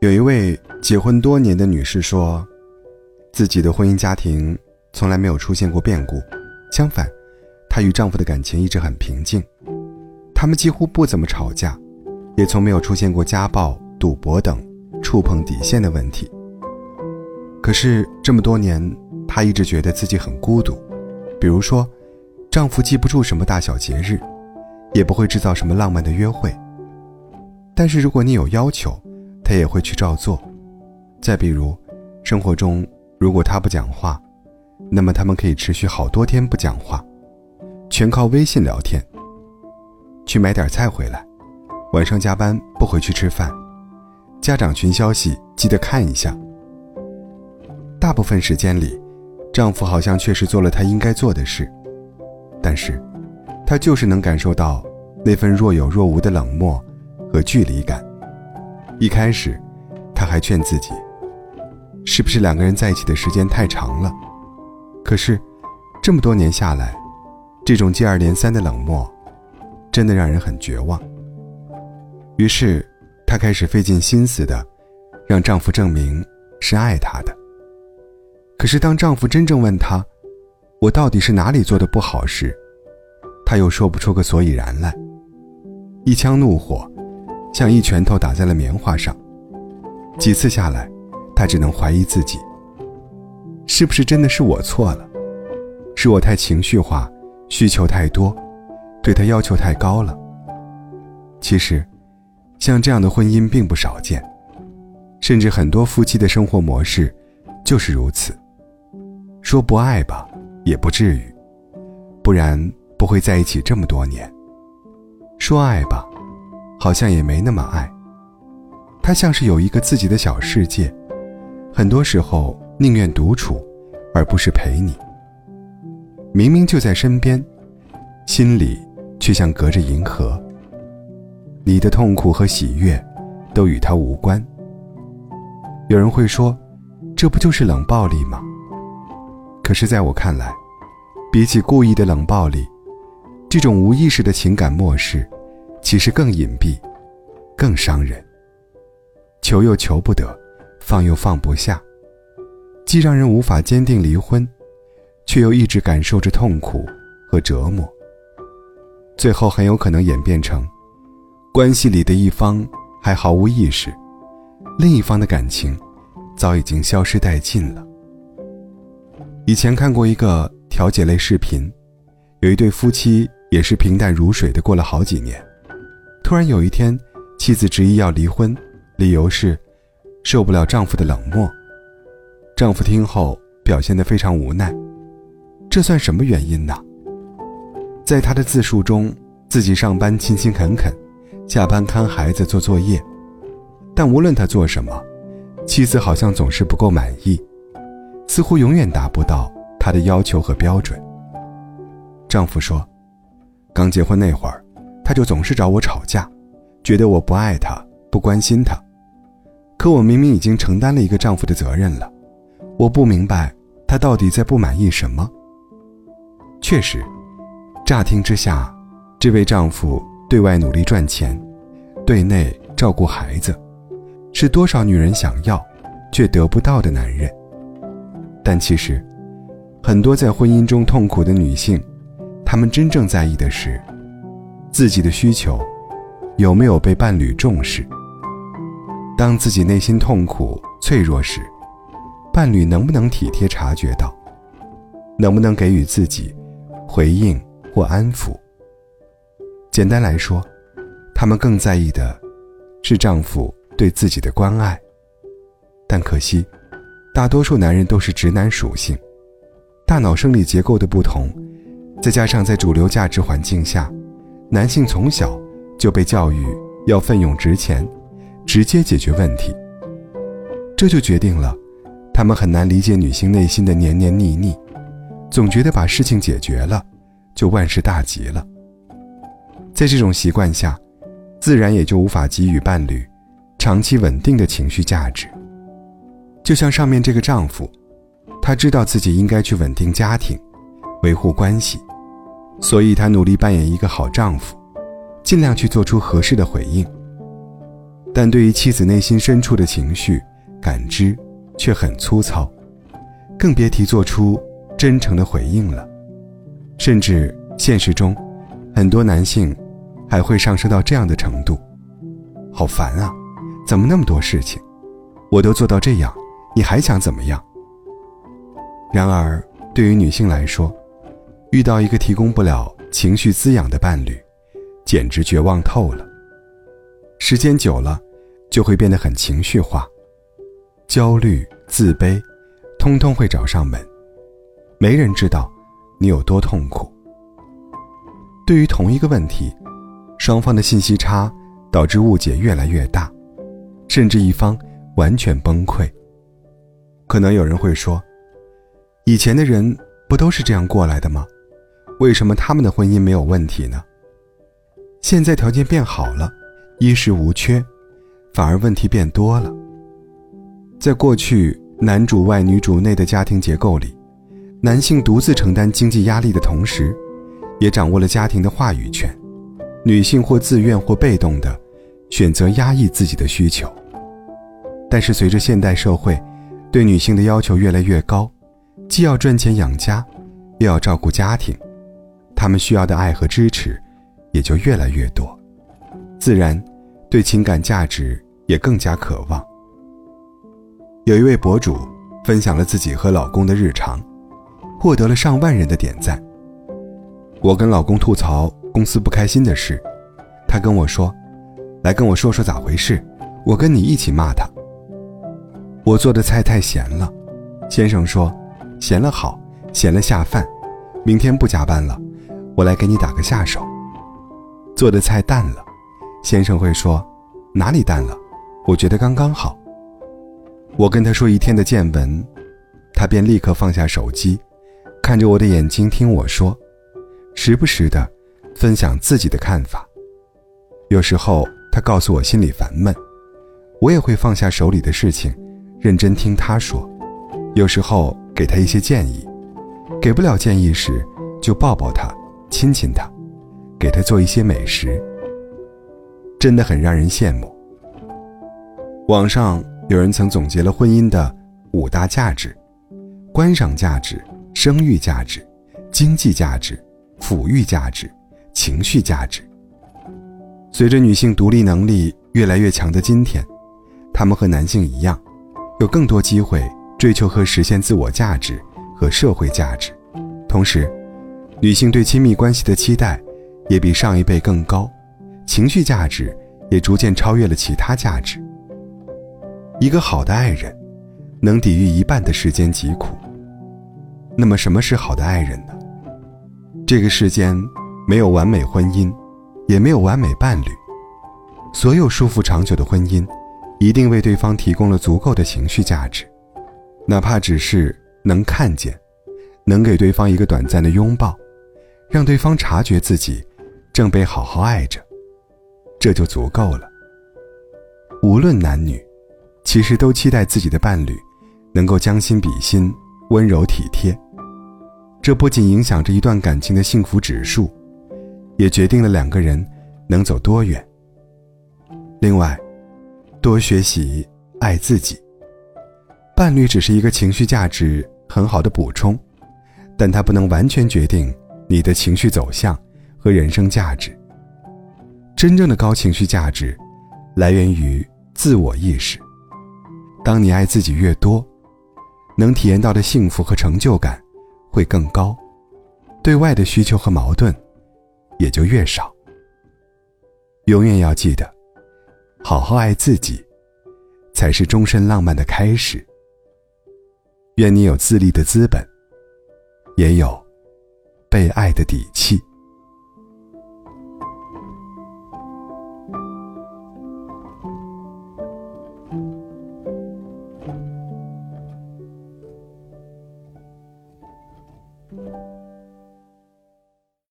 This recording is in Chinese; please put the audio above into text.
有一位结婚多年的女士说，自己的婚姻家庭从来没有出现过变故，相反，她与丈夫的感情一直很平静，他们几乎不怎么吵架，也从没有出现过家暴、赌博等触碰底线的问题。可是这么多年，她一直觉得自己很孤独，比如说，丈夫记不住什么大小节日，也不会制造什么浪漫的约会。但是如果你有要求，他也会去照做。再比如，生活中如果他不讲话，那么他们可以持续好多天不讲话，全靠微信聊天。去买点菜回来，晚上加班不回去吃饭，家长群消息记得看一下。大部分时间里，丈夫好像确实做了他应该做的事，但是，他就是能感受到那份若有若无的冷漠和距离感。一开始，他还劝自己，是不是两个人在一起的时间太长了？可是，这么多年下来，这种接二连三的冷漠，真的让人很绝望。于是，她开始费尽心思的，让丈夫证明是爱她的。可是，当丈夫真正问她，我到底是哪里做的不好时，她又说不出个所以然来，一腔怒火。像一拳头打在了棉花上。几次下来，他只能怀疑自己：是不是真的是我错了？是我太情绪化，需求太多，对他要求太高了。其实，像这样的婚姻并不少见，甚至很多夫妻的生活模式就是如此。说不爱吧，也不至于，不然不会在一起这么多年。说爱吧。好像也没那么爱。他像是有一个自己的小世界，很多时候宁愿独处，而不是陪你。明明就在身边，心里却像隔着银河。你的痛苦和喜悦，都与他无关。有人会说，这不就是冷暴力吗？可是在我看来，比起故意的冷暴力，这种无意识的情感漠视。其实更隐蔽，更伤人。求又求不得，放又放不下，既让人无法坚定离婚，却又一直感受着痛苦和折磨。最后很有可能演变成，关系里的一方还毫无意识，另一方的感情早已经消失殆尽了。以前看过一个调解类视频，有一对夫妻也是平淡如水的过了好几年。突然有一天，妻子执意要离婚，理由是受不了丈夫的冷漠。丈夫听后表现得非常无奈，这算什么原因呢？在他的自述中，自己上班勤勤恳恳，下班看孩子做作业，但无论他做什么，妻子好像总是不够满意，似乎永远达不到他的要求和标准。丈夫说：“刚结婚那会儿。”他就总是找我吵架，觉得我不爱他，不关心他。可我明明已经承担了一个丈夫的责任了，我不明白他到底在不满意什么。确实，乍听之下，这位丈夫对外努力赚钱，对内照顾孩子，是多少女人想要却得不到的男人。但其实，很多在婚姻中痛苦的女性，她们真正在意的是。自己的需求有没有被伴侣重视？当自己内心痛苦、脆弱时，伴侣能不能体贴察觉到？能不能给予自己回应或安抚？简单来说，他们更在意的是丈夫对自己的关爱。但可惜，大多数男人都是直男属性，大脑生理结构的不同，再加上在主流价值环境下。男性从小就被教育要奋勇直前，直接解决问题。这就决定了，他们很难理解女性内心的黏黏腻腻，总觉得把事情解决了，就万事大吉了。在这种习惯下，自然也就无法给予伴侣长期稳定的情绪价值。就像上面这个丈夫，他知道自己应该去稳定家庭，维护关系。所以，他努力扮演一个好丈夫，尽量去做出合适的回应。但对于妻子内心深处的情绪感知却很粗糙，更别提做出真诚的回应了。甚至现实中，很多男性还会上升到这样的程度：好烦啊，怎么那么多事情？我都做到这样，你还想怎么样？然而，对于女性来说，遇到一个提供不了情绪滋养的伴侣，简直绝望透了。时间久了，就会变得很情绪化，焦虑、自卑，通通会找上门。没人知道你有多痛苦。对于同一个问题，双方的信息差导致误解越来越大，甚至一方完全崩溃。可能有人会说。以前的人不都是这样过来的吗？为什么他们的婚姻没有问题呢？现在条件变好了，衣食无缺，反而问题变多了。在过去男主外女主内的家庭结构里，男性独自承担经济压力的同时，也掌握了家庭的话语权；女性或自愿或被动的选择压抑自己的需求。但是随着现代社会对女性的要求越来越高。既要赚钱养家，又要照顾家庭，他们需要的爱和支持也就越来越多，自然对情感价值也更加渴望。有一位博主分享了自己和老公的日常，获得了上万人的点赞。我跟老公吐槽公司不开心的事，他跟我说：“来跟我说说咋回事，我跟你一起骂他。”我做的菜太咸了，先生说。咸了好，咸了下饭，明天不加班了，我来给你打个下手。做的菜淡了，先生会说哪里淡了？我觉得刚刚好。我跟他说一天的见闻，他便立刻放下手机，看着我的眼睛听我说，时不时的分享自己的看法。有时候他告诉我心里烦闷，我也会放下手里的事情，认真听他说。有时候。给他一些建议，给不了建议时，就抱抱他，亲亲他，给他做一些美食，真的很让人羡慕。网上有人曾总结了婚姻的五大价值：观赏价值、生育价值、经济价值、抚育价值、情绪价值。随着女性独立能力越来越强的今天，她们和男性一样，有更多机会。追求和实现自我价值和社会价值，同时，女性对亲密关系的期待也比上一辈更高，情绪价值也逐渐超越了其他价值。一个好的爱人，能抵御一半的世间疾苦。那么，什么是好的爱人呢？这个世间没有完美婚姻，也没有完美伴侣，所有束缚长久的婚姻，一定为对方提供了足够的情绪价值。哪怕只是能看见，能给对方一个短暂的拥抱，让对方察觉自己正被好好爱着，这就足够了。无论男女，其实都期待自己的伴侣能够将心比心、温柔体贴。这不仅影响着一段感情的幸福指数，也决定了两个人能走多远。另外，多学习爱自己。伴侣只是一个情绪价值很好的补充，但它不能完全决定你的情绪走向和人生价值。真正的高情绪价值，来源于自我意识。当你爱自己越多，能体验到的幸福和成就感会更高，对外的需求和矛盾也就越少。永远要记得，好好爱自己，才是终身浪漫的开始。愿你有自立的资本，也有被爱的底气。